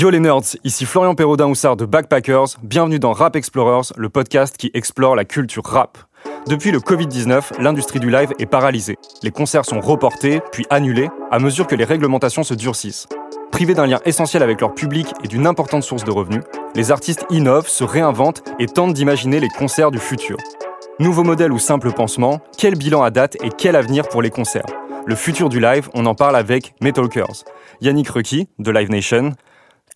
Yo les nerds, ici Florian Perraudin-Houssard de Backpackers, bienvenue dans Rap Explorers, le podcast qui explore la culture rap. Depuis le Covid-19, l'industrie du live est paralysée. Les concerts sont reportés, puis annulés, à mesure que les réglementations se durcissent. Privés d'un lien essentiel avec leur public et d'une importante source de revenus, les artistes innovent, se réinventent et tentent d'imaginer les concerts du futur. Nouveau modèle ou simple pansement, quel bilan à date et quel avenir pour les concerts? Le futur du live, on en parle avec Metalkers. Yannick Requi, de Live Nation,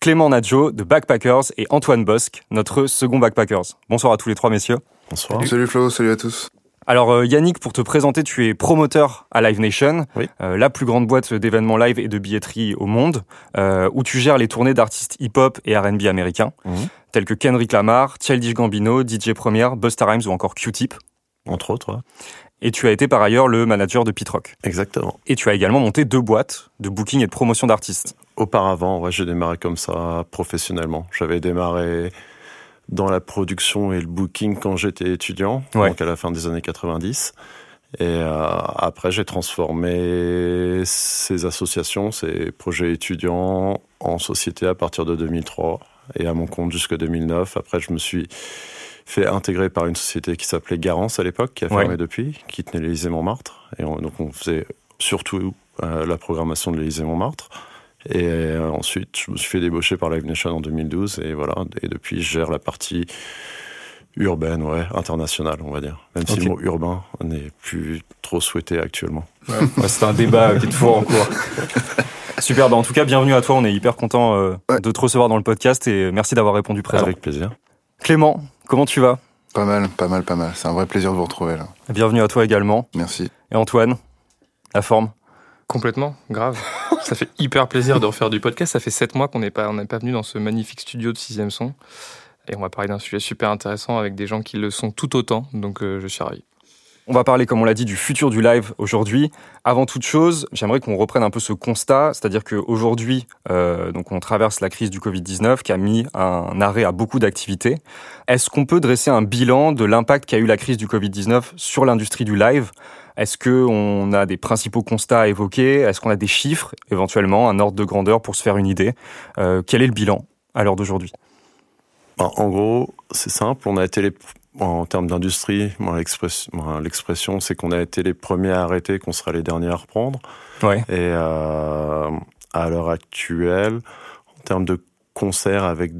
Clément Nadjo, de Backpackers et Antoine Bosque, notre second Backpackers. Bonsoir à tous les trois messieurs. Bonsoir. Salut Flo, salut à tous. Alors euh, Yannick, pour te présenter, tu es promoteur à Live Nation, euh, la plus grande boîte d'événements live et de billetterie au monde, euh, où tu gères les tournées d'artistes hip-hop et R&B américains, mhm. tels que Kendrick Lamar, Childish Gambino, DJ Premier, Busta Rhymes ou encore Q-Tip. Entre autres. Et tu as été par ailleurs le manager de Pitrock. Exactement. Et tu as également monté deux boîtes de booking et de promotion d'artistes. Auparavant, ouais, j'ai démarré comme ça professionnellement. J'avais démarré dans la production et le booking quand j'étais étudiant, donc à la fin des années 90. Et euh, après, j'ai transformé ces associations, ces projets étudiants en société à partir de 2003 et à mon compte jusqu'à 2009. Après, je me suis fait intégrer par une société qui s'appelait Garance à l'époque, qui a fermé depuis, qui tenait l'Élysée Montmartre. Et donc, on faisait surtout euh, la programmation de l'Élysée Montmartre. Et euh, ensuite, je me suis fait débaucher par Live Nation en 2012. Et voilà. Et depuis, je gère la partie urbaine, ouais, internationale, on va dire. Même si le mot urbain n'est plus trop souhaité actuellement. c'est un débat qui est toujours en cours. Super, bah en tout cas, bienvenue à toi. On est hyper content euh, de te recevoir dans le podcast et merci d'avoir répondu présent. Avec plaisir. Clément, comment tu vas? Pas mal, pas mal, pas mal. C'est un vrai plaisir de vous retrouver là. Bienvenue à toi également. Merci. Et Antoine, la forme? Complètement, grave. Ça fait hyper plaisir de refaire du podcast. Ça fait sept mois qu'on n'est pas, pas venu dans ce magnifique studio de sixième son. Et on va parler d'un sujet super intéressant avec des gens qui le sont tout autant. Donc euh, je suis ravi. On va parler, comme on l'a dit, du futur du live aujourd'hui. Avant toute chose, j'aimerais qu'on reprenne un peu ce constat, c'est-à-dire qu'aujourd'hui, euh, donc on traverse la crise du Covid-19 qui a mis un arrêt à beaucoup d'activités. Est-ce qu'on peut dresser un bilan de l'impact qu'a eu la crise du Covid-19 sur l'industrie du live? Est-ce qu'on a des principaux constats à évoquer? Est-ce qu'on a des chiffres, éventuellement, un ordre de grandeur pour se faire une idée? Euh, Quel est le bilan à l'heure d'aujourd'hui? En gros, c'est simple. On a été les en termes d'industrie, l'expression, c'est qu'on a été les premiers à arrêter, qu'on sera les derniers à reprendre. Ouais. Et euh, à l'heure actuelle, en termes de concerts avec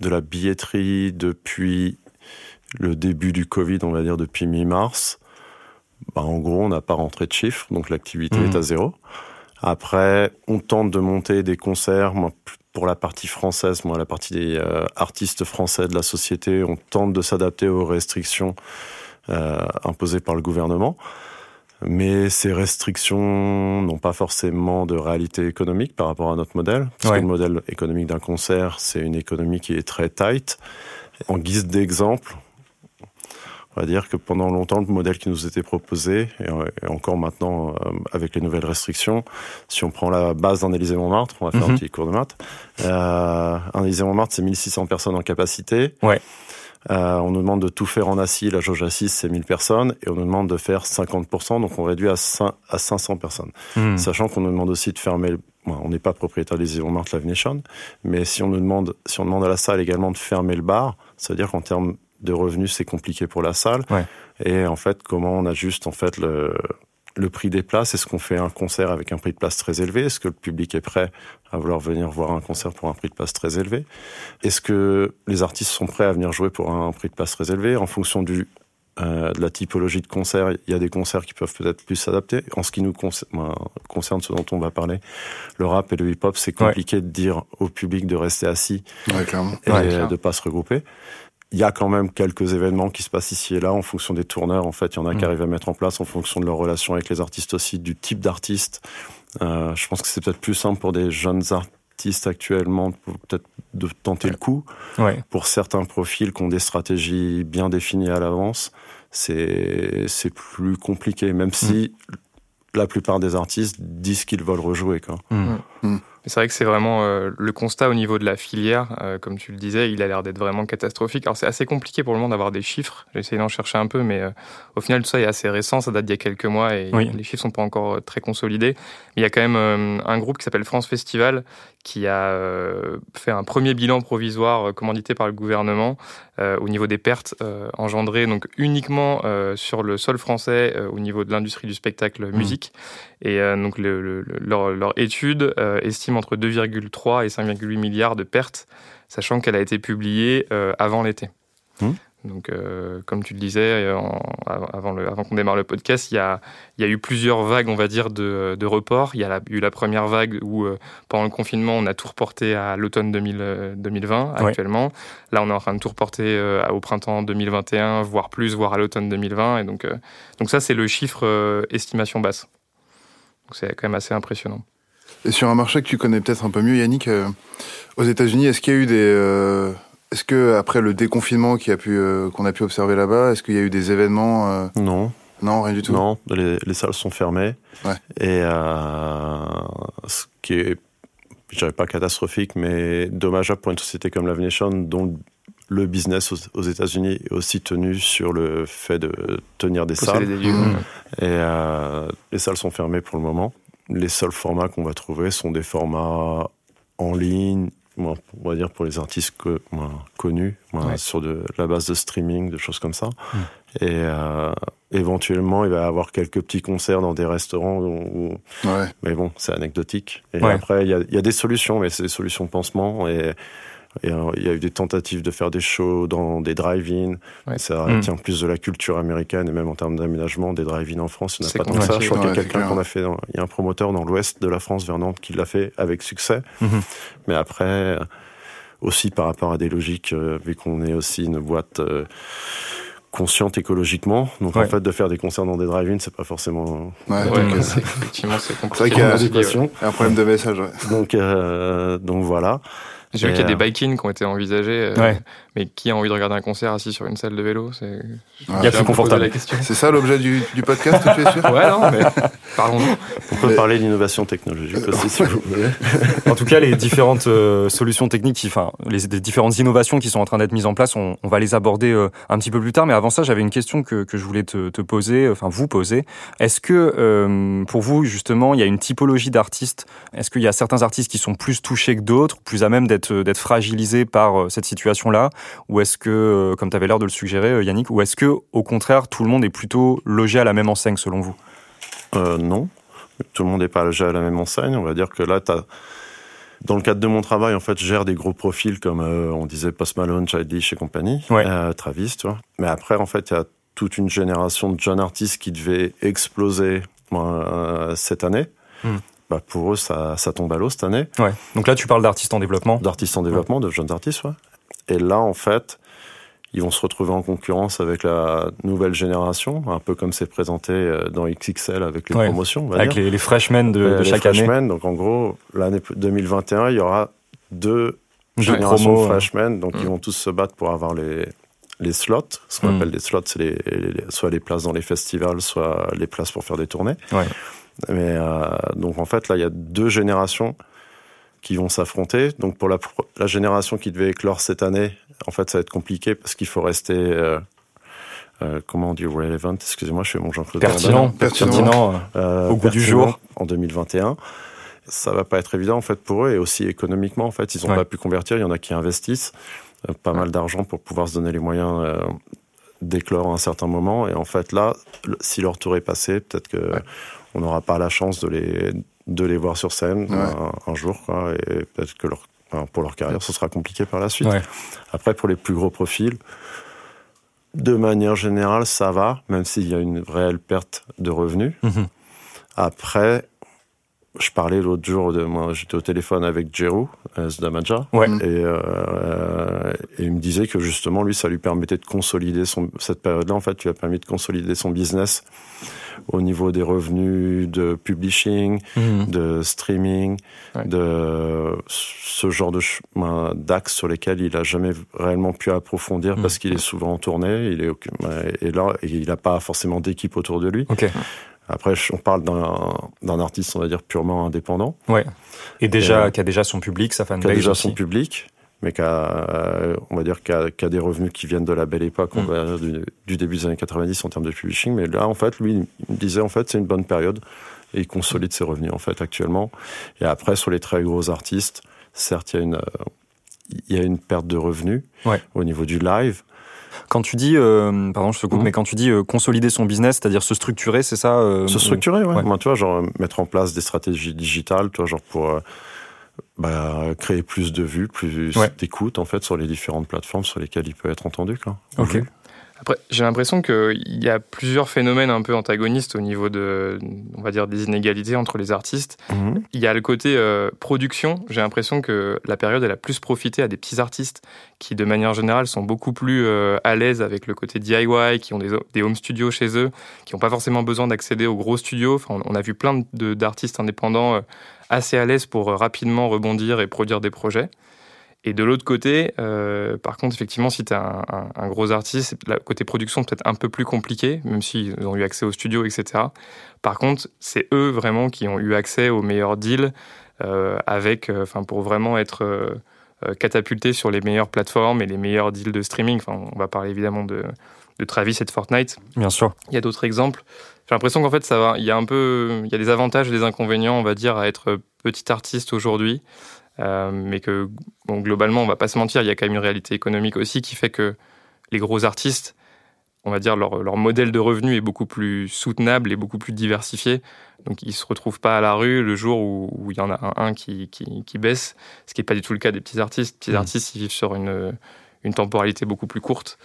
de la billetterie depuis le début du Covid, on va dire depuis mi-mars, bah, en gros, on n'a pas rentré de chiffres, donc l'activité est à mmh. zéro. Après, on tente de monter des concerts. Moi, pour la partie française, moi, la partie des euh, artistes français de la société, on tente de s'adapter aux restrictions euh, imposées par le gouvernement. Mais ces restrictions n'ont pas forcément de réalité économique par rapport à notre modèle. Parce que le modèle économique d'un concert, c'est une économie qui est très tight. En guise d'exemple, on va dire que pendant longtemps, le modèle qui nous était proposé, et, encore maintenant euh, avec les nouvelles restrictions, si on prend la base d'un Élysée Montmartre, on va faire un mhm. petit cours de maths, euh, un Élysée Montmartre, c'est 1600 personnes en capacité. Ouais. Euh, on nous demande de tout faire en assis, la jauge assise c'est 1000 personnes, et on nous demande de faire 50%, donc on réduit à, 500 personnes. Mhm. Sachant qu'on nous demande aussi de fermer, on n'est pas propriétaire des Montmartre Live Nation, mais si on nous demande, si on demande à la salle également de fermer le bar, ça veut dire qu'en termes de revenus, c'est compliqué pour la salle. Et en fait, comment on ajuste en fait le, le prix des places? Est-ce qu'on fait un concert avec un prix de place très élevé? Est-ce que le public est prêt à vouloir venir voir un concert pour un prix de place très élevé? Est-ce que les artistes sont prêts à venir jouer pour un prix de place très élevé? En fonction du, euh, de la typologie de concert, il y a des concerts qui peuvent peut-être plus s'adapter. En ce qui nous concerne, ce dont on va parler, le rap et le hip-hop, c'est compliqué de dire au public de rester assis et de ne pas se regrouper il y a quand même quelques événements qui se passent ici et là en fonction des tourneurs. En fait, il y en a qui mm. arrivent à mettre en place en fonction de leur relation avec les artistes aussi, du type d'artiste. Euh, je pense que c'est peut-être plus simple pour des jeunes artistes actuellement, peut-être de tenter le coup. Ouais. Pour certains profils qui ont des stratégies bien définies à l'avance, c'est c'est plus compliqué, même si mm. la plupart des artistes disent qu'ils veulent rejouer. Quoi. Mm. C'est vrai que c'est vraiment euh, le constat au niveau de la filière, euh, comme tu le disais, il a l'air d'être vraiment catastrophique. Alors c'est assez compliqué pour le moment d'avoir des chiffres. J'ai essayé d'en chercher un peu, mais euh, au final tout ça est assez récent, ça date d'il y a quelques mois et Oui. les chiffres sont pas encore très consolidés. Mais il y a quand même un groupe qui s'appelle France Festival qui a fait un premier bilan provisoire commandité par le gouvernement au niveau des pertes engendrées donc uniquement sur le sol français au niveau de l'industrie du spectacle Mmh. musique. Et donc le, le, leur, leur, étude estime entre 2,3 et 5,8 milliards de pertes, sachant qu'elle a été publiée avant l'été. Mmh. Donc, euh, comme tu le disais, en, avant, qu'on démarre le podcast, il y, a, il y, a, eu plusieurs vagues, on va dire, de, de reports. Il y a la, eu la première vague où, euh, pendant le confinement, on a tout reporté à l'automne 2020 ouais. actuellement. Là, on est en train de tout reporter euh, au printemps 2021, voire plus, voire à l'automne 2020. Et donc, euh, donc ça, c'est le chiffre euh, estimation basse. Donc, c'est quand même assez impressionnant. Et sur un marché que tu connais peut-être un peu mieux, Yannick, euh, aux États-Unis, est-ce qu'il y a eu des euh, est-ce que après le déconfinement qui a pu euh, qu'on a pu observer là-bas, est-ce qu'il y a eu des événements euh... Non. Non, rien du tout. Non, les, les salles sont fermées. Ouais. Et euh, ce qui est, je dirais pas catastrophique, mais dommageable pour une société comme Nation, dont le business aux, aux États-Unis est aussi tenu sur le fait de tenir des salles. Des lieux. Mmh. Et euh, les salles sont fermées pour le moment. Les seuls formats qu'on va trouver sont des formats en ligne, on va dire pour les artistes que, connus, Ouais. sur de la base de streaming, de choses comme ça. Mm. Et euh, éventuellement, il va y avoir quelques petits concerts dans des restaurants, où, Ouais. mais bon, c'est anecdotique. Et Ouais. après, il y a, il y a des solutions, mais c'est des solutions de pansement. Et et, euh, il y a eu des tentatives de faire des shows dans des drive-in. Ouais. Ça Mm. tient plus de la culture américaine et même en termes d'aménagement, des drive-in en France, il n'y en a C'est pas tant que ça. Je crois qu'il y a c'est quelqu'un qu'on a fait. dans- Il y a un promoteur dans l'ouest de la France, vers Nantes, qui l'a fait avec succès. Mhm. Mais après, aussi par rapport à des logiques, euh, vu qu'on est aussi une boîte euh, consciente écologiquement, donc Ouais. en fait de faire des concerts dans des drive-in, c'est pas forcément Ouais, Ouais, donc, c'est- effectivement, c'est vrai compliqué. qu'il y a- un problème de message. Donc, euh, donc voilà. J'ai vu qu'il y a des euh, bike-in qui ont été envisagés, euh, Ouais. mais qui a envie de regarder un concert assis sur une salle de vélo C'est Ouais. Il y a J'ai un plus confortable. posé la question. C'est ça l'objet du, du podcast, tu es sûr? Ouais, non, mais parlons-en. On peut Mais- parler d'innovation technologique aussi, si vous voulez. En tout cas, les différentes euh, solutions techniques, enfin, les, les différentes innovations qui sont en train d'être mises en place, on, on va les aborder euh, un petit peu plus tard. Mais avant ça, j'avais une question que, que je voulais te, te poser, enfin vous poser. Est-ce que euh, pour vous, justement, il y a une typologie d'artistes? Est-ce qu'il y a certains artistes qui sont plus touchés que d'autres, plus à même d'être d'être fragilisés par euh, cette situation-là, ou est-ce que, euh, comme tu avais l'air de le suggérer, euh, Yannick, ou est-ce que au contraire, tout le monde est plutôt logé à la même enseigne selon vous? Euh, non, tout le monde n'est pas logé à la même enseigne. On va dire que là, dans le cadre de mon travail, en fait, je gère des gros profils comme euh, on disait Post Malone, Childish et compagnie, Ouais. euh, Travis, tu vois. Mais après, en fait, il y a toute une génération de jeunes artistes qui devait exploser euh, cette année. Hmm. Bah, pour eux, ça, ça tombe à l'eau cette année. Ouais. Donc là, tu parles d'artistes en développement. d'artistes en développement, de jeunes artistes, ouais. Et là, en fait, ils vont se retrouver en concurrence avec la nouvelle génération, un peu comme c'est présenté euh, dans XXL avec les Ouais. promotions, on va Avec dire. les, les freshmen de, de les chaque année. freshmen. Donc, en gros, l'année 2021, il y aura deux Deux générations promos, de freshmen, donc Mm. ils vont tous se battre pour avoir les les slots. Ce qu'on Mm. appelle des slots, c'est les, les- soit les places dans les festivals, soit les places pour faire des tournées. Ouais. Mais euh, donc en fait, là, il y a deux générations qui vont s'affronter. Donc pour la, génération qui devait éclore cette année, en fait, ça va être compliqué parce qu'il faut rester, euh, euh, comment on dit, relevant, excusez-moi, je fais mon Jean-Claude Pertinent. Pertinent. pertinent. euh, Euh, Au goût du jour. En 2021. Ça va pas être évident, en fait, pour eux et aussi économiquement, en fait. Ils ont Ouais. pas pu convertir. Il y en a qui investissent pas mal d'argent pour pouvoir se donner les moyens d'éclore à un certain moment. Et en fait, là, si leur tour est passé, peut-être que Ouais. On n'aura pas la chance de les, de les voir sur scène Ouais. un, un jour, quoi. Et peut-être que leur, pour leur carrière, ce sera compliqué par la suite. Ouais. Après, pour les plus gros profils, de manière générale, ça va, même s'il y a une réelle perte de revenus. Mhm. Après, je parlais l'autre jour, de, moi, j'étais au téléphone avec Jero euh, Zdamaja, Ouais. Et, euh, et il me disait que justement, lui, ça lui permettait de consolider son, cette période-là, en fait, lui a permis de consolider son business au niveau des revenus de publishing, Mhm. de streaming, Ouais. de ce genre de chemin d'axes sur lesquels il a jamais réellement pu approfondir Mhm. parce qu'il est souvent en tournée, il est et là et il n'a pas forcément d'équipe autour de lui. Ok. Après, on parle d'un artiste, on va dire, purement indépendant. Ouais. Et déjà, qui a déjà son public, sa fanbase. Qui a déjà son public, mais qui a, on va dire, qui a, des revenus qui viennent de la belle époque, on mm. va dire, du, début des années 90 en termes de publishing. Mais là, en fait, lui, il me disait, en fait, c'est une bonne période et il consolide ses revenus, en fait, actuellement. Et après, sur les très gros artistes, certes, il y a une, il y a une perte de revenus au niveau du live. Quand tu dis, euh, pardon, je te coupe, mhm. mais quand tu dis euh, consolider son business, c'est-à-dire se structurer, c'est ça euh, Se structurer, ouais. tu vois, genre mettre en place des stratégies digitales, tu vois, genre pour bah, créer plus de vues, plus d'écoute en fait sur les différentes plateformes sur lesquelles il peut être entendu, quoi. Ok. Après, j'ai l'impression qu'il y a plusieurs phénomènes un peu antagonistes au niveau de, on va dire, des inégalités entre les artistes. Mhm. Il y a le côté euh, production. J'ai l'impression que la période, elle a plus profité à des petits artistes qui, de manière générale, sont beaucoup plus euh, à l'aise avec le côté DIY, qui ont des, home studios chez eux, qui n'ont pas forcément besoin d'accéder aux gros studios. Enfin, on a vu plein d'artistes indépendants euh, assez à l'aise pour rapidement rebondir et produire des projets. Et de l'autre côté, euh, par contre, effectivement, si tu es un, gros artiste, côté production peut-être un peu plus compliqué, même s'ils ont eu accès au studio, etc. Par contre, c'est eux vraiment qui ont eu accès aux meilleurs deals euh, avec, euh, pour vraiment être catapultés sur les meilleures plateformes et les meilleurs deals de streaming. Enfin, on va parler évidemment de, de Travis et de Fortnite. Bien sûr. Il y a d'autres exemples. J'ai l'impression qu'en fait, ça va. Il y a un peu, il y a des avantages et des inconvénients, on va dire, à être petit artiste aujourd'hui. Euh, mais que bon, globalement, on va pas se mentir, il y a quand même une réalité économique aussi qui fait que les gros artistes, on va dire, leur, leur modèle de revenu est beaucoup plus soutenable et beaucoup plus diversifié. Donc, ils se retrouvent pas à la rue le jour où, il y en a un, qui, qui, qui, baisse, ce qui n'est pas du tout le cas des petits artistes. Les petits mmh. artistes, ils vivent sur une, une temporalité beaucoup plus courte.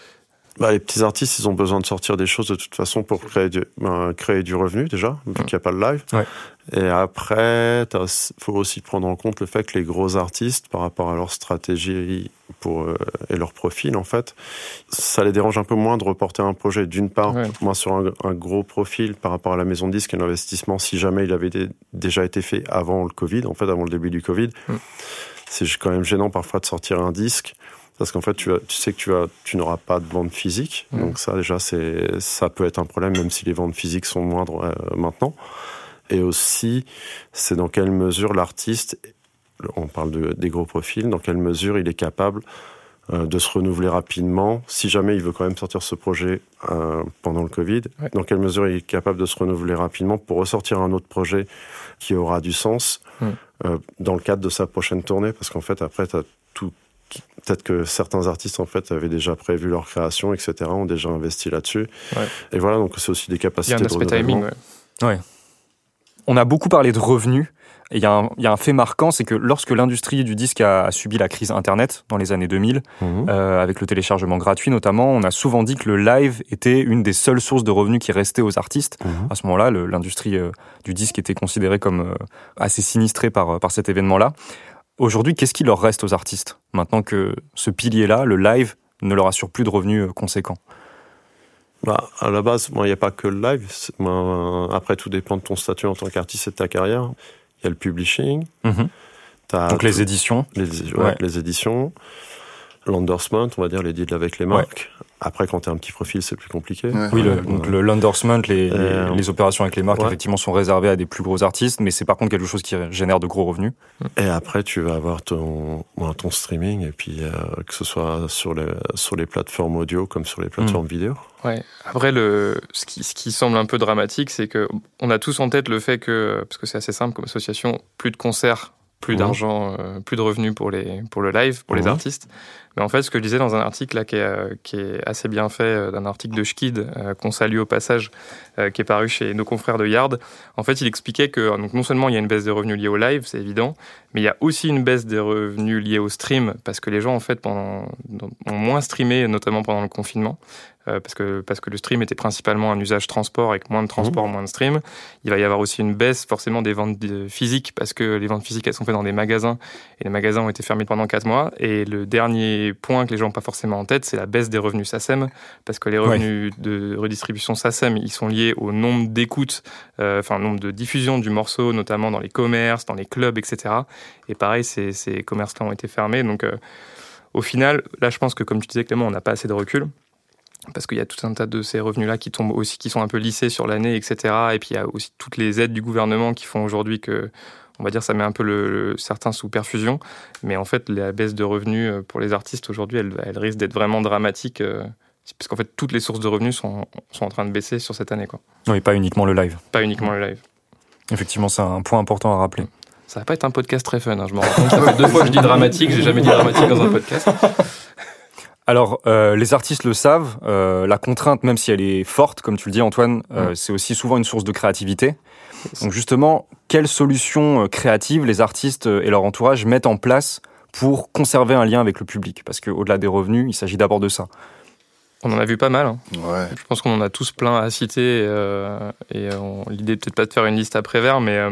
Bah, les petits artistes, ils ont besoin de sortir des choses de toute façon pour créer du, ben, créer du revenu déjà, vu qu'il n'y a pas le live. Ouais. Et après, il faut aussi prendre en compte le fait que les gros artistes, par rapport à leur stratégie pour, euh, et leur profil, en fait, ça les dérange un peu moins de reporter un projet. D'une part, moi, sur un, gros profil par rapport à la maison de disque, un investissement, si jamais il avait déjà été fait avant le Covid, en fait, avant le début du Covid, c'est quand même gênant parfois de sortir un disque parce qu'en fait, tu, tu, sais que tu, as, tu n'auras pas de vente physique. Donc ça, déjà, c'est, ça peut être un problème, même si les ventes physiques sont moindres euh, maintenant. Et aussi, c'est dans quelle mesure l'artiste, on parle de, des gros profils, dans quelle mesure il est capable euh, de se renouveler rapidement, si jamais il veut quand même sortir ce projet euh, pendant le Covid, dans quelle mesure il est capable de se renouveler rapidement pour ressortir un autre projet qui aura du sens dans le cadre de sa prochaine tournée, parce qu'en fait, après, tu as tout peut-être que certains artistes en fait avaient déjà prévu leur création, etc., ont déjà investi là-dessus. Et voilà, donc c'est aussi des capacités il y a un de timing, ouais. On a beaucoup parlé de revenus. Et il y, a un fait marquant, c'est que lorsque l'industrie du disque a, subi la crise Internet dans les années 2000, mhm. euh, avec le téléchargement gratuit notamment, on a souvent dit que le live était une des seules sources de revenus qui restait aux artistes. Mhm. À ce moment-là, l'industrie euh, du disque était considérée comme euh, assez sinistrée par, par cet événement-là. Aujourd'hui, qu'est-ce qui leur reste aux artistes maintenant que ce pilier-là, le live, ne leur assure plus de revenus euh, conséquents? Bah, à la base, il n'y a pas que le live. après, tout dépend de ton statut en tant qu'artiste et de ta carrière. Il y a le publishing. Mhm. Donc les éditions. Les, les éditions. L'endorsement, on va dire les deals avec les marques. Après, quand tu as un petit profil, c'est plus compliqué. Oui, le, donc l'endorsement, les, euh, les, opérations avec les marques, effectivement, sont réservées à des plus gros artistes, mais c'est par contre quelque chose qui génère de gros revenus. Et après, tu vas avoir ton, ton streaming, et puis euh, que ce soit sur les, sur les plateformes audio comme sur les plateformes mm. vidéo. Ouais. Après, le, ce, qui, ce qui semble un peu dramatique, c'est que on a tous en tête le fait que, parce que c'est assez simple comme association, plus de concerts plus mmh. d'argent, euh, plus de revenus pour, les, pour le live, pour les mmh. artistes. Mais en fait, ce que je disais dans un article là, qui, est, euh, qui est assez bien fait, euh, d'un article de Schkid, qu'on salue au passage, qui est paru chez nos confrères de Yard, en fait, il expliquait que donc, non seulement il y a une baisse des revenus liés au live, c'est évident, mais il y a aussi une baisse des revenus liés au stream, parce que les gens, en fait, pendant, ont moins streamé, notamment pendant le confinement. Euh, parce, que, parce que le stream était principalement un usage transport, avec moins de transport, mmh. moins de stream. Il va y avoir aussi une baisse forcément des ventes physiques, parce que les ventes physiques, elles sont faites dans des magasins, et les magasins ont été fermés pendant 4 mois. Et le dernier point que les gens n'ont pas forcément en tête, c'est la baisse des revenus SACEM, parce que les revenus de redistribution SACEM, ils sont liés au nombre d'écoutes, euh, enfin, nombre de diffusions du morceau, notamment dans les commerces, dans les clubs, etc. Et pareil, ces, ces commerces-là ont été fermés. Donc, euh, au final, là, je pense que, comme tu disais, Clément, on n'a pas assez de recul. Parce qu'il y a tout un tas de ces revenus-là qui tombent aussi, qui sont un peu lissés sur l'année, etc. Et puis il y a aussi toutes les aides du gouvernement qui font aujourd'hui que, on va dire, ça met un peu le, certains sous perfusion. Mais en fait, la baisse de revenus euh, pour les artistes aujourd'hui, elle, elle risque d'être vraiment dramatique. Euh, parce qu'en fait, toutes les sources de revenus sont, sont en train de baisser sur cette année. Quoi. Oui, pas uniquement le live. Pas uniquement le live. Effectivement, c'est un point important à rappeler. Ça va pas être un podcast très fun, hein, je me rends compte. Ça fait deux fois que je dis dramatique, j'ai jamais dit dramatique dans un podcast. Alors, euh, les artistes le savent, euh, la contrainte, même si elle est forte, comme tu le dis Antoine, euh, c'est aussi souvent une source de créativité. Donc justement, quelles solutions créatives les artistes et leur entourage mettent en place pour conserver un lien avec le public? Parce qu'au-delà des revenus, il s'agit d'abord de ça. On en a vu pas mal. Hein. Ouais. Je pense qu'on en a tous plein à citer. euh, et on- l'idée peut-être pas de faire une liste après vers, mais euh,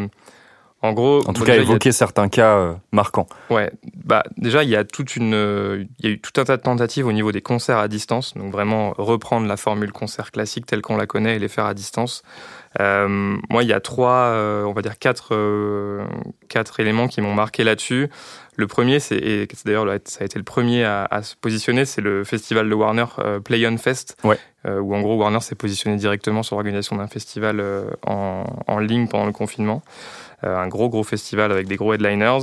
en gros, En tout bon, cas, déjà, a- évoquer certains cas euh, marquants. Ouais, bah déjà il y a toute une, euh, il y a eu tout un tas de tentatives au niveau des concerts à distance, donc vraiment reprendre la formule concert classique telle qu'on la connaît et les faire à distance. Euh, moi, il y a trois, on va dire quatre, quatre éléments qui m'ont marqué là-dessus. Le premier, c'est et d'ailleurs ça a été le premier à, à se positionner, c'est le festival de Warner Play On Fest, Ouais. où en gros Warner s'est positionné directement sur l'organisation d'un festival en, en ligne pendant le confinement. Euh, un gros gros festival avec des gros headliners.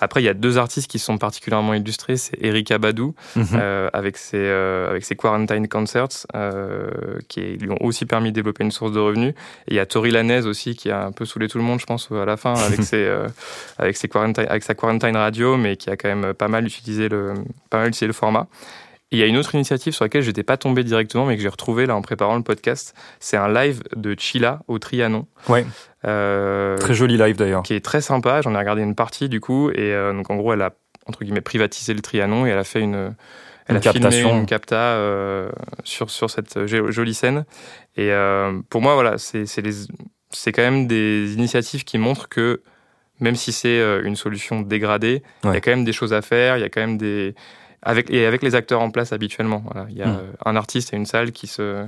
Après, il y a deux artistes qui sont particulièrement illustrés. C'est Erika Badou Mhm. euh, avec ses euh, avec ses quarantine concerts euh, qui lui ont aussi permis de développer une source de revenus. Et il y a Tori Lanez aussi qui a un peu saoulé tout le monde, je pense, à la fin avec ses avec ses quarantine avec sa quarantine radio, mais qui a quand même pas mal utilisé le pas mal utilisé le format. Et il y a une autre initiative sur laquelle j'étais pas tombé directement, mais que j'ai retrouvé là en préparant le podcast. C'est un live de Chila au Trianon. Ouais. Euh, Très joli live d'ailleurs. qui est très sympa. J'en ai regardé une partie du coup, et euh, donc en gros, elle a entre guillemets privatisé le Trianon et elle a fait une, elle Une a filmé captation. une capta euh, sur sur cette jo- jolie scène. Et euh, pour moi, voilà, c'est c'est les c'est quand même des initiatives qui montrent que même si c'est une solution dégradée, il y a quand même des choses à faire. Il y a quand même des avec et avec les acteurs en place habituellement. Voilà, il y a Mm. euh, un artiste et une salle qui se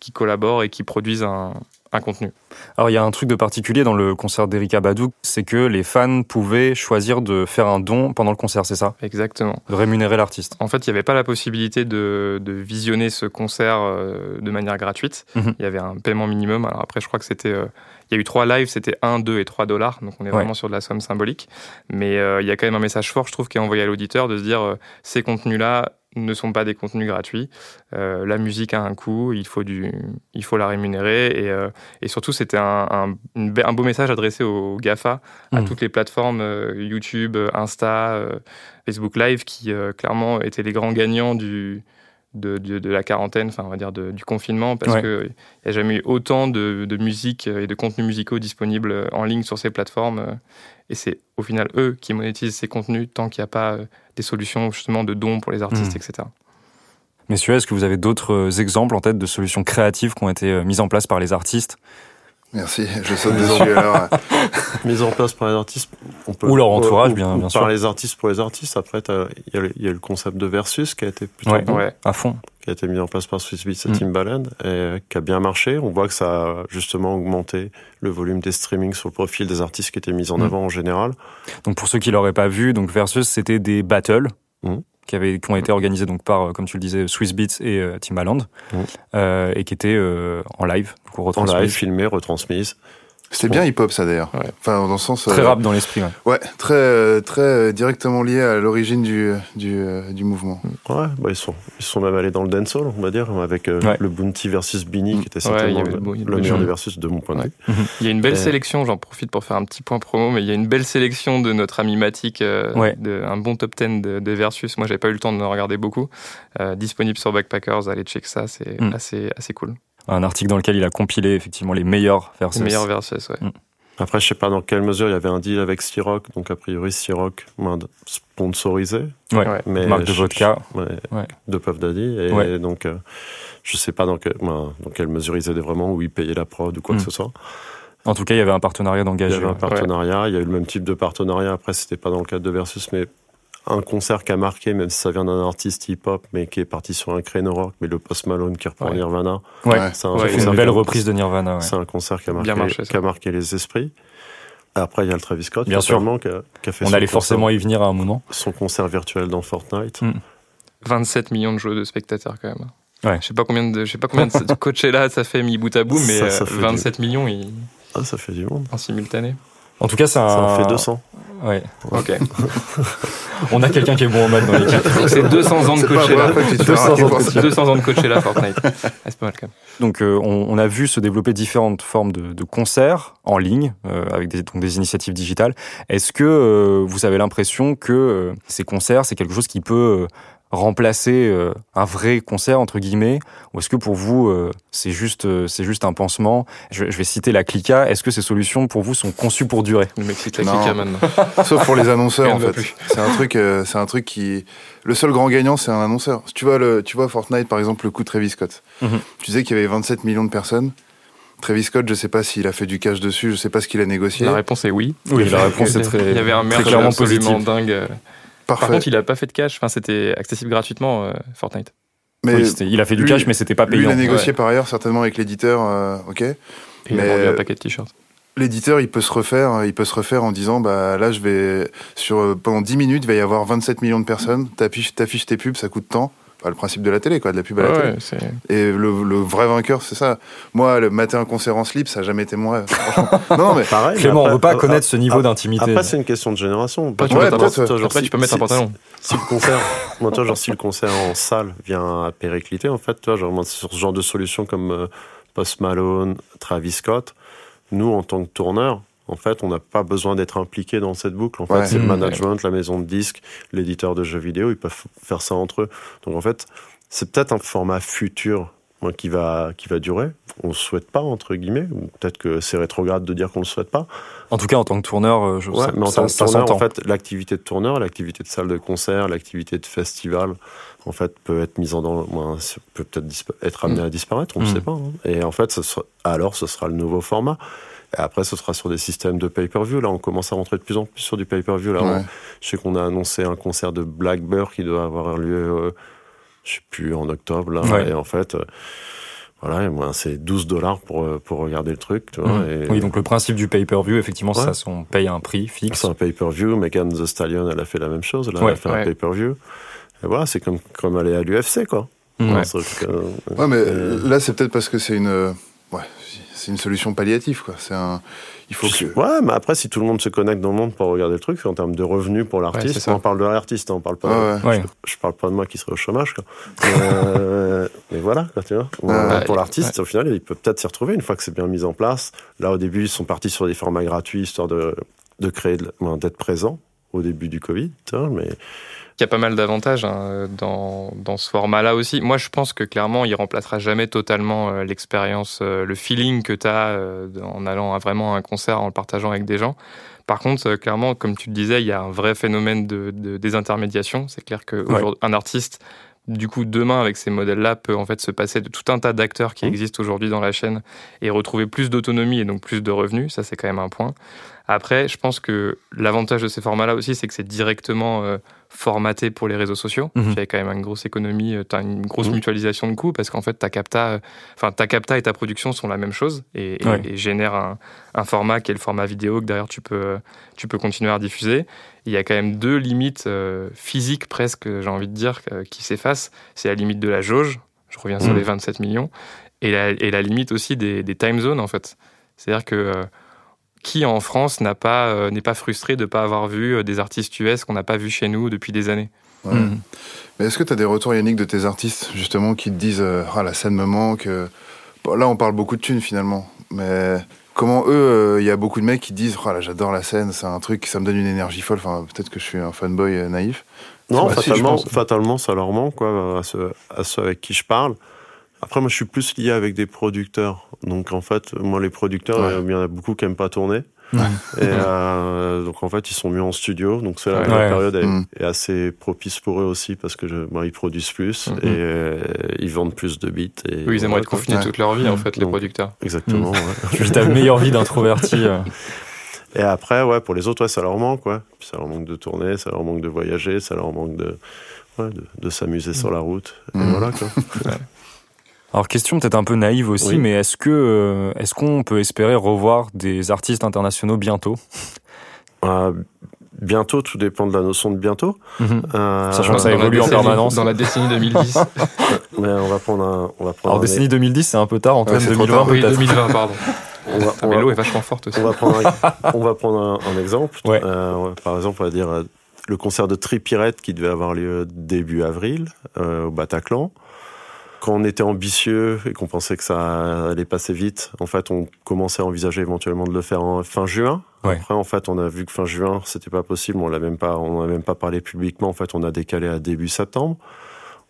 qui collaborent et qui produisent un, un contenu. Alors il y a un truc de particulier dans le concert d'Erika Badou, c'est que les fans pouvaient choisir de faire un don pendant le concert, c'est ça? Exactement. De rémunérer l'artiste. En fait, il n'y avait pas la possibilité de, de visionner ce concert euh, de manière gratuite. Mhm. Il y avait un paiement minimum. Alors après, je crois que c'était. euh, il y a eu trois lives, c'était 1, 2 et 3 dollars. Donc on est Ouais. vraiment sur de la somme symbolique. Mais euh, il y a quand même un message fort, je trouve, qui est envoyé à l'auditeur de se dire euh, ces contenus-là ne sont pas des contenus gratuits. Euh, la musique a un coût, il faut, du, il faut la rémunérer. Et, euh, et surtout, c'était un, beau message adressé aux GAFA, à Mhm. toutes les plateformes euh, YouTube, Insta, Facebook Live, qui clairement étaient les grands gagnants du, de, de, de la quarantaine, enfin on va dire de- du confinement, parce Ouais. qu'il n'y a jamais eu autant de, musique et de contenus musicaux disponibles en ligne sur ces plateformes. euh, Et c'est au final eux qui monétisent ces contenus tant qu'il n'y a pas euh, des solutions justement de dons pour les artistes, Mhm. etc. Messieurs, est-ce que vous avez d'autres euh, exemples en tête de solutions créatives qui ont été euh, mises en place par les artistes Merci, je saute dessus alors. Mise en place par les artistes. On peut, Ou leur entourage, ou- bien- ou bien par sûr. les artistes pour les artistes. Après, il y, a le- il y a le concept de Versus qui a été plutôt Ouais. bon, Ouais. À fond. qui a été mis en place par Swiss Beats et Mm. Timbaland et qui a bien marché. On voit que ça a justement augmenté le volume des streamings sur le profil des artistes qui étaient mis en Mm. avant en général. Donc pour ceux qui l'auraient pas vu, donc Versus, c'était des battles Mhm. Qui, avaient, qui ont été organisés donc par, euh, comme tu le disais, Swiss Beats et euh, Timbaland, Mhm. euh, et qui étaient en live, donc En live, filmé, retransmise. C'était bien hip-hop ça d'ailleurs. Ouais. Enfin dans le sens Très euh, rap dans l'esprit. ouais. Ouais, très euh, très euh, directement lié à l'origine du du, euh, du mouvement. Ouais, bah ils sont, ils sont même allés dans le dancehall, on va dire, avec euh, Ouais. le Bounty versus Bini, Mm. qui était Ouais, il y certainement le, le meilleur des versus de mon point de vue. Il y a une belle sélection, j'en profite pour faire un petit point promo, mais il y a une belle sélection de notre ami Matic, euh, Ouais. de, un bon top 10 de, de Versus. Moi, j'avais pas eu le temps de en regarder beaucoup. Euh, disponible sur Backpackers, allez check ça, c'est Mm. assez, assez cool. Un article dans lequel il a compilé effectivement les meilleurs Versus. C'est meilleur Versus, ouais. Après, je sais pas dans quelle mesure il y avait un deal avec Ciroc, donc a priori Ciroc ben, sponsorisé. Ouais. Mais Marque de je- vodka. ouais, Ouais. de Puff Daddy. Et Ouais. donc, euh, je sais pas dans, que- ben, dans quelle mesure ils aidaient vraiment, ou ils payaient la prod ou quoi Mm. que ce soit. En tout cas, il y avait un partenariat Il y avait un ouais. partenariat, il y a eu le même type de partenariat. Après, c'était pas dans le cadre de Versus, mais un concert qui a marqué, même si ça vient d'un artiste hip-hop, mais qui est parti sur un créneau rock, mais le Post Malone qui reprend Ouais. Nirvana. Ouais. Ouais. C'est un, Ouais, une belle reprise de Nirvana. ouais. C'est un concert qui a marqué, Bien marché, ça. qui a marqué les esprits. Après, il y a le Travis Scott, Bien sûr. qui a, qui a fait On son allait concert- forcément y venir à un moment. son concert virtuel dans Fortnite. Mm. 27 millions de jeux de spectateurs quand même. Je sais pas combien de, je sais pas combien de Coachella ça fait mis bout à bout, mais Ça, ça euh, fait 27 millions il- Ah, ça fait du monde. en simultané. En tout cas, c'est un. Ça en fait 200. Ouais. Ok. On a quelqu'un qui est bon en maths dans l'équipe. Donc c'est 200 ans de Coachella. première fois que tu te fais 200 remarquer ans pour de ça. 200 ans de Coachella Fortnite. Ah, c'est pas mal quand même. Donc, euh, on, on a vu se développer différentes formes de, de concerts en ligne euh, avec des, donc des initiatives digitales. Est-ce que euh, vous avez l'impression que euh, ces concerts, c'est quelque chose qui peut euh, remplacer euh, un vrai concert entre guillemets, ou est-ce que pour vous euh, c'est juste euh, c'est juste un pansement? Je, je vais citer la Clica. Est-ce que ces solutions pour vous sont conçues pour durer? Le mec cite la Non. clica maintenant. Sauf pour les annonceurs en fait. C'est un truc, euh, c'est un truc qui. Le seul grand gagnant, c'est un annonceur. Tu vois le, tu vois Fortnite par exemple le coup de Travis Scott. Mhm. Tu disais qu'il y avait 27 millions de personnes. Travis Scott, je sais pas s'il a fait du cash dessus, je sais pas ce qu'il a négocié. La réponse est oui. Oui, la réponse est très Il y avait un merge clairement absolument positive. dingue. Parfait. Par contre, il a pas fait de cash. Enfin, c'était accessible gratuitement euh, Fortnite. mais Oui, il a fait du lui- cash, mais c'était pas lui, il payant. a négocié par ailleurs certainement avec l'éditeur. euh, ok. Et il a Mais- vendu un paquet de t-shirts. L'éditeur, il peut se refaire, il peut se refaire en disant, bah là, je vais sur euh, pendant 10 minutes, il va y avoir 27 millions de personnes. T'affiches, t'affiches tes pubs, ça coûte tant. Bah, le principe de la télé, quoi, de la pub à la Ouais, télé. Et le, le vrai vainqueur, c'est ça. Moi, le matin un concert en slip, ça n'a jamais été mon rêve. Non, mais Pareil. mais Clément, on après- veut pas a- connaître ce niveau d'intimité. Après, c'est une question de génération. Après, tu Ouais. Genre, Après, si- tu peux mettre un pantalon. Si le concert, moi, genre, si le concert en salle vient à péricliter, en fait, tu vois, genre, moi, sur ce genre de solution comme euh, Post Malone, Travis Scott, nous, en tant que tourneurs, en fait, on n'a pas besoin d'être impliqué dans cette boucle. En fait, c'est le Mmh. management, la maison de disques, l'éditeur de jeux vidéo, ils peuvent faire ça entre eux. Donc, en fait, c'est peut-être un format futur moi, qui va qui va durer. On le souhaite pas entre guillemets, ou peut-être que c'est rétrograde de dire qu'on le souhaite pas. En tout cas, en tant que tourneur, euh, je, Ouais, ça, mais en ça- tant que tourneur, en fait, l'activité de tourneur, l'activité de salle de concert, l'activité de festival, en fait, peut être mise en danger, peut peut-être être amenée à disparaître, on ne Mm. sait pas. hein. Et en fait, ce sera- alors, ce sera le nouveau format. Et après, ce sera sur des systèmes de pay-per-view. Là, on commence à rentrer de plus en plus sur du pay-per-view. Là, Ouais. on- je sais qu'on a annoncé un concert de Blackbird qui doit avoir lieu, euh, je sais plus, en octobre. Là, Ouais. Et en fait, euh, voilà, et moi, c'est 12 dollars pour, euh, pour regarder le truc. Tu vois, Mmh. et- Oui, donc le principe du pay-per-view, effectivement, Ouais. ça, on paye un prix fixe. c'est un pay-per-view. Megan The Stallion, elle a fait la même chose. Là, Ouais, elle a fait ouais. un pay-per-view. Et voilà, c'est comme, comme aller à l'UFC, quoi. Mmh. Euh, Ouais, mais euh, là, c'est peut-être parce que c'est une, euh, ouais, c'est une solution palliative, quoi. C'est un, il faut que. Ouais, mais après, si tout le monde se connecte dans le monde pour regarder le truc, en termes de revenus pour l'artiste, ça. on parle de l'artiste, hein, on parle pas. Ouais, ouais. Ouais. Je parle pas de moi qui serait au chômage, quoi. Euh, mais voilà, quoi, tu vois. Ouais. pour l'artiste, au final, il peut peut-être s'y retrouver une fois que c'est bien mis en place. Là, au début, ils sont partis sur des formats gratuits, histoire de, de créer, de- d'être présent au début du Covid, tu vois, mais Il y a pas mal d'avantages hein, dans, dans ce format-là aussi. Moi, je pense que clairement, il remplacera jamais totalement euh, l'expérience, euh, le feeling que tu as en allant à vraiment à un concert, en le partageant avec des gens. Par contre, euh, clairement, comme tu le disais, il y a un vrai phénomène de, de désintermédiation. C'est clair qu'un artiste, du coup, demain, avec ces modèles-là, peut en fait se passer de tout un tas d'acteurs qui Mmh. existent aujourd'hui dans la chaîne et retrouver plus d'autonomie et donc plus de revenus. Ça, c'est quand même un point. Après, je pense que l'avantage de ces formats-là aussi, c'est que c'est directement euh, formaté pour les réseaux sociaux. Y a quand même une grosse économie, tu as une grosse Mhm. mutualisation de coûts parce qu'en fait, ta capta, euh, enfin, ta capta et ta production sont la même chose et, Ouais. et génèrent un, un format qui est le format vidéo que derrière tu peux, euh, tu peux continuer à diffuser. Il y a quand même deux limites euh, physiques presque, j'ai envie de dire, euh, qui s'effacent. C'est la limite de la jauge, je reviens sur Mhm. les 27 millions, et la, et la limite aussi des, des time zones en fait. C'est-à-dire que euh, qui en France n'a pas euh, n'est pas frustré de ne pas avoir vu euh, des artistes US qu'on n'a pas vu chez nous depuis des années Ouais. Mmh. Mais est-ce que tu as des retours, Yannick, de tes artistes, justement, qui te disent euh, Ah, la scène me manque. Bon, Là, on parle beaucoup de thunes, finalement. Mais comment eux, il y a beaucoup de mecs qui disent Ah, là, j'adore la scène, c'est un truc, ça me donne une énergie folle. Enfin, peut-être que je suis un fanboy naïf. Non, Bah, fatalement, fatalement, ça leur manque, quoi, à ceux, à ceux avec qui je parle. Après, moi, je suis plus lié avec des producteurs. Donc, en fait, moi, les producteurs, Ouais. il y en a beaucoup qui aiment pas tourner. Ouais. Et euh, donc, en fait, ils sont mieux en studio. Donc, c'est la, Ouais. la Ouais. période est, Mm. est assez propice pour eux aussi parce que je, bah, ils produisent plus Mhm. et euh, ils vendent plus de beats. Et Oui, ils aimeraient être quoi. confinés Ouais. toute leur vie, en Mm. fait, les Donc. producteurs. Exactement. ouais. Tu vis ta meilleure vie d'introverti. euh. Et après, ouais, pour les autres, ouais, ça leur manque, ouais. Puis ça leur manque de tourner, ça leur manque de voyager, ça leur manque de, ouais, de, de s'amuser sur la route. Et voilà, quoi. Alors question peut-être un peu naïve aussi, Oui. mais est-ce que euh, est-ce qu'on peut espérer revoir des artistes internationaux bientôt? Euh, bientôt, tout dépend de la notion de bientôt. Mhm. Euh, Sachant que ça évolue en permanence. Dans la décennie 2010. mais on va prendre un, on va prendre Alors un- décennie 2010, c'est un peu tard, Antoine, Ouais, c'est trop 2020 tard, oui, peut-être. 2020, pardon. on va, on mais va- l'eau est vachement forte aussi. on va prendre un, on va prendre un, un exemple. Ouais. Euh, par exemple, on va dire le concert de Tripirette qui devait avoir lieu début avril euh, au Bataclan. Quand on était ambitieux et qu'on pensait que ça allait passer vite, en fait, on commençait à envisager éventuellement de le faire en fin juin. Ouais. Après, en fait, on a vu que fin juin, c'était pas possible. On l'a même pas, on a même pas parlé publiquement. En fait, on a décalé à début septembre.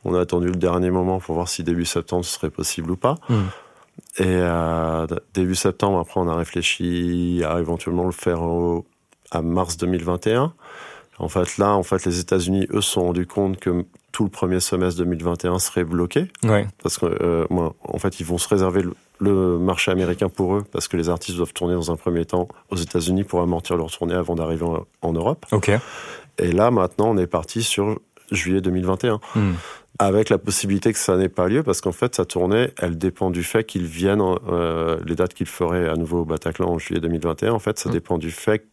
On a attendu le dernier moment pour voir si début septembre ce serait possible ou pas. Mhm. Et euh, début septembre, après, on a réfléchi à éventuellement le faire au- à mars 2021. En fait, là, en fait, les États-Unis, eux, se sont rendus compte que tout le premier semestre 2021 serait bloqué Ouais. parce que, euh, moi, en fait, ils vont se réserver le, le marché américain pour eux parce que les artistes doivent tourner dans un premier temps aux États-Unis pour amortir leur tournée avant d'arriver en, en Europe. Ok. Et là, maintenant, on est parti sur juillet 2021 Hmm. avec la possibilité que ça n'ait pas lieu parce qu'en fait sa tournée elle dépend du fait qu'ils viennent euh, les dates qu'ils feraient à nouveau au Bataclan en juillet 2021 en fait ça Mm. dépend du fait que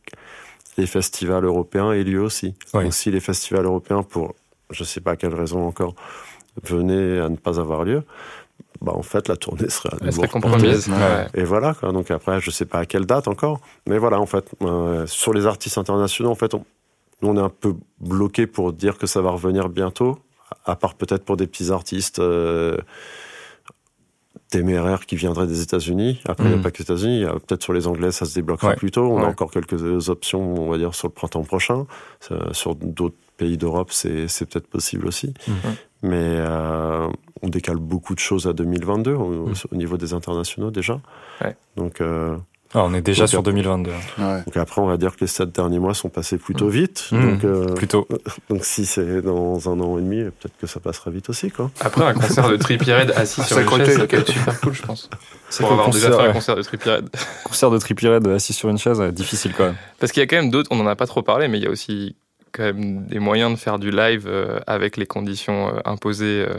les festivals européens aient lieu aussi Oui. donc si les festivals européens pour je sais pas quelle raison encore venaient à ne pas avoir lieu bah en fait la tournée serait à Elle nouveau compromise. Ouais. Et voilà, quoi. Donc après, je sais pas à quelle date encore. Mais voilà, en fait, euh, sur les artistes internationaux, en fait, on, nous, on est un peu bloqué pour dire que ça va revenir bientôt, à part peut-être pour des petits artistes euh, téméraires qui viendraient des États-Unis. Après, il n'y Mhm. a pas que les États-Unis. Peut-être sur les Anglais, ça se débloquera Ouais. plus tôt. On a encore quelques options, on va dire, sur le printemps prochain. Sur d'autres pays d'Europe, c'est c'est peut-être possible aussi. Mhm. Mais euh, on décale beaucoup de choses à 2022 au, Mhm. au niveau des internationaux déjà. Ouais. Donc, euh, Ah, on est déjà Donc, sur après- 2022. Ouais. donc après, on va dire que les sept derniers mois sont passés plutôt vite. Mhm. Donc, euh, Plutôt. donc si c'est dans un an et demi, peut-être que ça passera vite aussi. Quoi. Après, un concert de Trippie Red assis sur une chaise, ça peut être super cool, je pense. C'est Pour avoir déjà fait un concert de Trippie Red. Concert de Trippie Red assis sur une chaise, difficile quand même. Parce qu'il y a quand même d'autres, on n'en a pas trop parlé, mais il y a aussi quand même des moyens de faire du live euh, avec les conditions euh, imposées euh,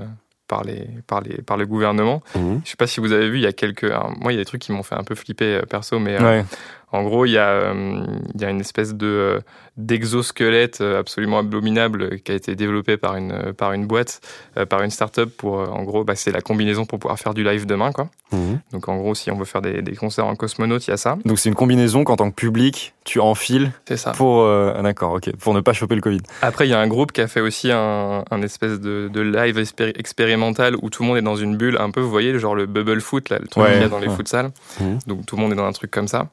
par, les, par, les, par le gouvernement. Mhm. Je sais pas si vous avez vu, il y a quelques. moi, il y a des trucs qui m'ont fait un peu flipper perso, mais euh. En gros, il y, a, euh, il y a une espèce de euh, d'exosquelette euh, absolument abominable qui a été développé par une, par une boîte, par une start-up pour, en gros, bah, c'est la combinaison pour pouvoir faire du live demain, quoi. Mhm. Donc, en gros, si on veut faire des, des concerts en cosmonaute, il y a ça. Donc c'est une combinaison qu'en tant que public, tu enfiles C'est ça. pour... euh, ah, D'accord, ok. Pour ne pas choper le Covid. Après, il y a un groupe qui a fait aussi un, un espèce de, de live expéri- expérimental où tout le monde est dans une bulle, un peu, vous voyez, genre le bubble foot, là, le truc Ouais, qu'il y a dans les ouais. futsals. Mhm. Donc tout le monde est dans un truc comme ça.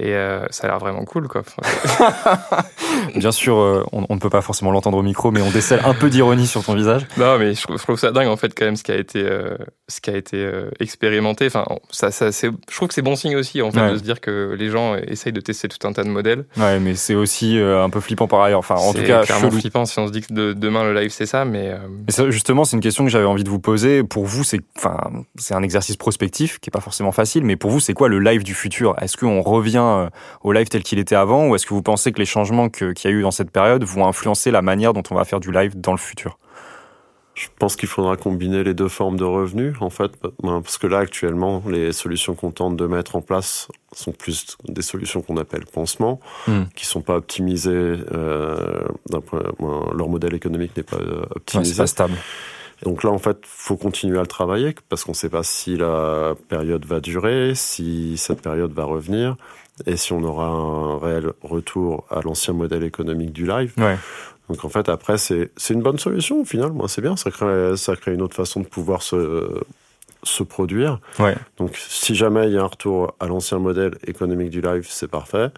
Et euh, ça a l'air vraiment cool, quoi. Bien sûr, euh, on, on ne peut pas forcément l'entendre au micro, mais on décèle un peu d'ironie sur ton visage. non, mais je, trouve- je trouve ça dingue, en fait, quand même, ce qui a été, euh, ce qui a été expérimenté. Enfin, ça, ça, c'est- je trouve que c'est bon signe aussi, en fait, Ouais. de se dire que les gens essayent de tester tout un tas de modèles. Ouais, mais c'est aussi un peu flippant par ailleurs. Enfin, en tout C'est cas, clairement chelou. flippant si on se dit que de- demain, le live, c'est ça, mais... Mais ça, justement, c'est une question que j'avais envie de vous poser. Pour vous, c'est enfin, c'est un exercice prospectif qui est pas forcément facile, mais pour vous, c'est quoi le live du futur? Est-ce qu'on revient euh, au live tel qu'il était avant, ou est-ce que vous pensez que les changements qu'il y a eu dans cette période vont influencer la manière dont on va faire du live dans le futur? Je pense qu'il faudra combiner les deux formes de revenus, en fait, ben, parce que là, actuellement, les solutions qu'on tente de mettre en place sont plus des solutions qu'on appelle pansements, Hmm. qui sont pas optimisées. Euh, point- ben, leur modèle économique n'est pas euh, Ouais, optimisé. Pas stable. Donc là, en fait, faut continuer à le travailler parce qu'on ne sait pas si la période va durer, si cette période va revenir et si on aura un réel retour à l'ancien modèle économique du live. Ouais. Donc en fait, après, c'est une bonne solution au final. Moi, c'est bien. Ça crée, ça crée une autre façon de pouvoir se, se produire. Ouais. Donc si jamais il y a un retour à l'ancien modèle économique du live, c'est parfait.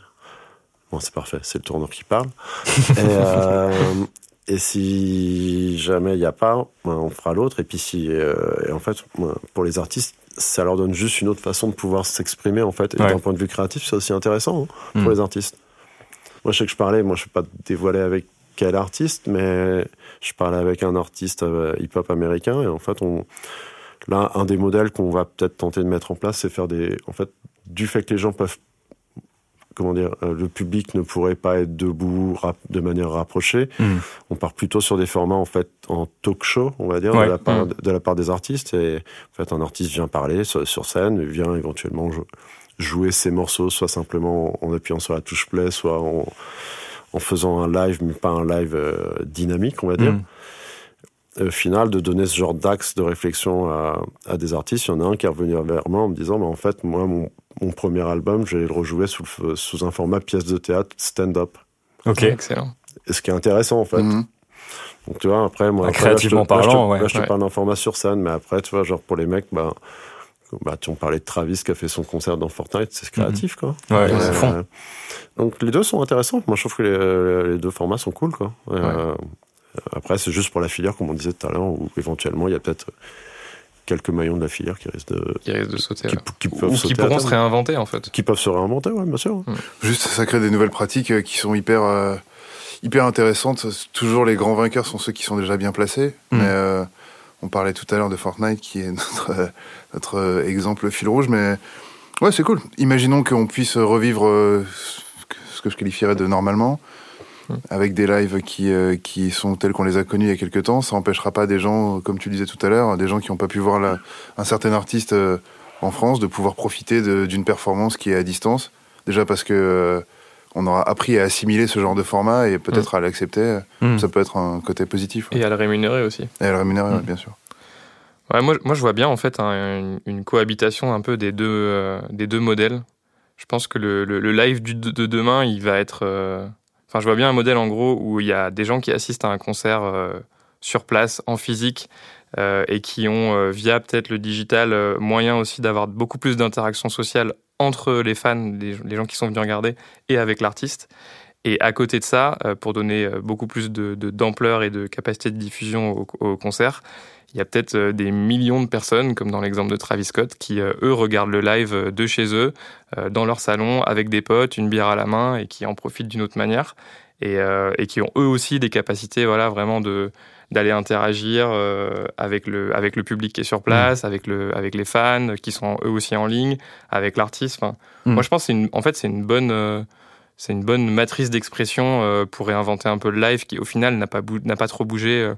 Bon, c'est parfait. C'est le tourneur qui parle. et, euh, et si jamais il n'y a pas, ben, on fera l'autre. Et puis si, euh, et en fait, ben, pour les artistes, ça leur donne juste une autre façon de pouvoir s'exprimer en fait. Et Ouais. d'un point de vue créatif, c'est aussi intéressant hein, pour Mm. les artistes. Moi, je sais que je parlais. Moi, je ne vais pas dévoiler avec quel artiste, mais je parlais avec un artiste euh, hip-hop américain. Et en fait, on, là, un des modèles qu'on va peut-être tenter de mettre en place, c'est faire des, en fait, du fait que les gens peuvent comment dire, euh, le public ne pourrait pas être debout de manière rapprochée. Mm. On part plutôt sur des formats en fait en talk show, on va dire, Ouais. de, la part, Mm. de la part des artistes. Et en fait, un artiste vient parler sur, sur scène, vient éventuellement jou- jouer ses morceaux, soit simplement en appuyant sur la touche play, soit en, en faisant un live, mais pas un live euh, dynamique, on va dire. Mm. Au final, de donner ce genre d'axe de réflexion à, à des artistes, il y en a un qui est revenu vers moi en me disant, mais en fait, moi, mon, mon premier album, j'allais le rejouer sous, le- sous un format pièce de théâtre stand-up. Ok. Excellent. Et ce qui est intéressant, en fait. Mhm. Donc, tu vois, après, moi, après, là, je te- créativement là, je te- parlant, ouais. là, je te Ouais. parle d'un format sur scène, mais après, tu vois, genre, pour les mecs, bah, bah, tu on parlait de Travis qui a fait son concert dans Fortnite, c'est créatif, quoi. Ouais, Euh, fond. donc, les deux sont intéressants. Moi, je trouve que les, les deux formats sont cool, quoi. Euh, après, c'est juste pour la filière, comme on disait tout à l'heure, où éventuellement, il y a peut-être quelques maillons de la filière qui risquent de, Qui de sauter. qui, qui Ou peuvent qui sauter à pourront se réinventer, en fait. qui peuvent se réinventer, ouais, bien sûr. Juste, ça crée des nouvelles pratiques euh, qui sont hyper, euh, hyper intéressantes. Toujours, les grands vainqueurs sont ceux qui sont déjà bien placés. Mhm. Mais euh, on parlait tout à l'heure de Fortnite, qui est notre, euh, notre exemple fil rouge. Mais ouais, c'est cool. Imaginons qu'on puisse revivre euh, ce que- ce que je qualifierais de normalement. Mhm. Avec des lives qui, euh, qui sont tels qu'on les a connus il y a quelques temps, ça empêchera pas des gens, comme tu disais tout à l'heure, des gens qui n'ont pas pu voir la- un certain artiste euh, en France, de pouvoir profiter d'une performance qui est à distance. Déjà parce que euh, on aura appris à assimiler ce genre de format et peut-être à l'accepter. Mm. Ça peut être un côté positif. ouais. Et à le rémunérer aussi. Et à le rémunérer, Mm. bien sûr. Ouais, moi, moi, je vois bien en fait un- une, une cohabitation un peu des deux, des deux modèles. Je pense que le, le- le live du, de demain, il va être. Enfin, je vois bien un modèle en gros où il y a des gens qui assistent à un concert euh, sur place, en physique, euh, et qui ont, euh, via peut-être le digital, moyen aussi d'avoir beaucoup plus d'interactions sociales entre les fans, les, les gens qui sont venus regarder, et avec l'artiste. Et à côté de ça, euh, pour donner euh, beaucoup plus de- de- d'ampleur et de capacité de diffusion au, au concert, il y a peut-être euh, des millions de personnes, comme dans l'exemple de Travis Scott, qui, eux, regardent le live de chez eux, dans leur salon, avec des potes, une bière à la main, et qui en profitent d'une autre manière, et, euh, et qui ont eux aussi des capacités voilà, vraiment de d'aller interagir euh, avec, le, avec le public qui est sur place, avec, le, avec les fans, qui sont eux aussi en ligne, avec l'artiste. Enfin, Mm. Moi, je pense que c'est une, en fait, c'est une bonne... euh, c'est une bonne matrice d'expression euh, pour réinventer un peu le live qui, au final, n'a pas, n'a pas trop bougé euh,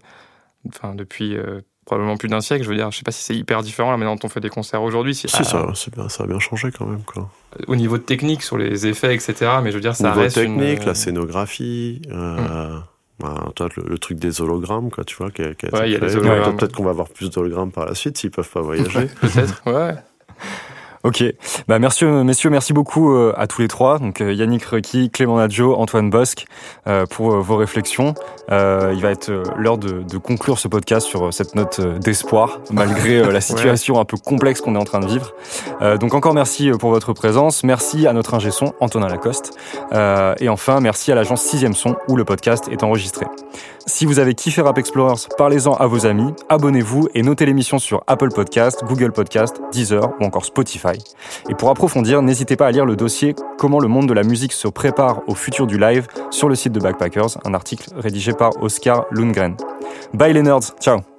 enfin, depuis euh, probablement plus d'un siècle. Je veux dire, je sais pas si c'est hyper différent là maintenant dont on fait des concerts aujourd'hui. Si, Si, ah, ça, c'est bien, ça a bien changé quand même, quoi. Au niveau de technique, sur les effets, etc. Mais je veux dire, ça Niveau reste. technique, une, la scénographie, euh, bah, toi, le, le truc des hologrammes, quoi, tu vois, qui qui Ouais. Peut-être qu'on va avoir plus d'hologrammes par la suite s'ils peuvent pas voyager. Peut-être, ouais. Ok, bah merci euh, messieurs, merci beaucoup euh, à tous les trois, donc euh, Yannick Requi, Clément Nadjo, Antoine Bosque, pour vos réflexions. Il va être l'heure de, de conclure ce podcast sur cette note d'espoir, malgré la situation un peu complexe qu'on est en train de vivre. Donc encore merci pour votre présence, merci à notre ingé son Antonin Lacoste, et enfin merci à l'agence 6 Son où le podcast est enregistré. Si vous avez kiffé Rap Explorers, parlez-en à vos amis, abonnez-vous et notez l'émission sur Apple Podcast, Google Podcast, Deezer ou encore Spotify. Et pour approfondir, n'hésitez pas à lire le dossier Comment le monde de la musique se prépare au futur du live sur le site de Backpackers, un article rédigé par Oscar Lundgren. Bye les nerds, ciao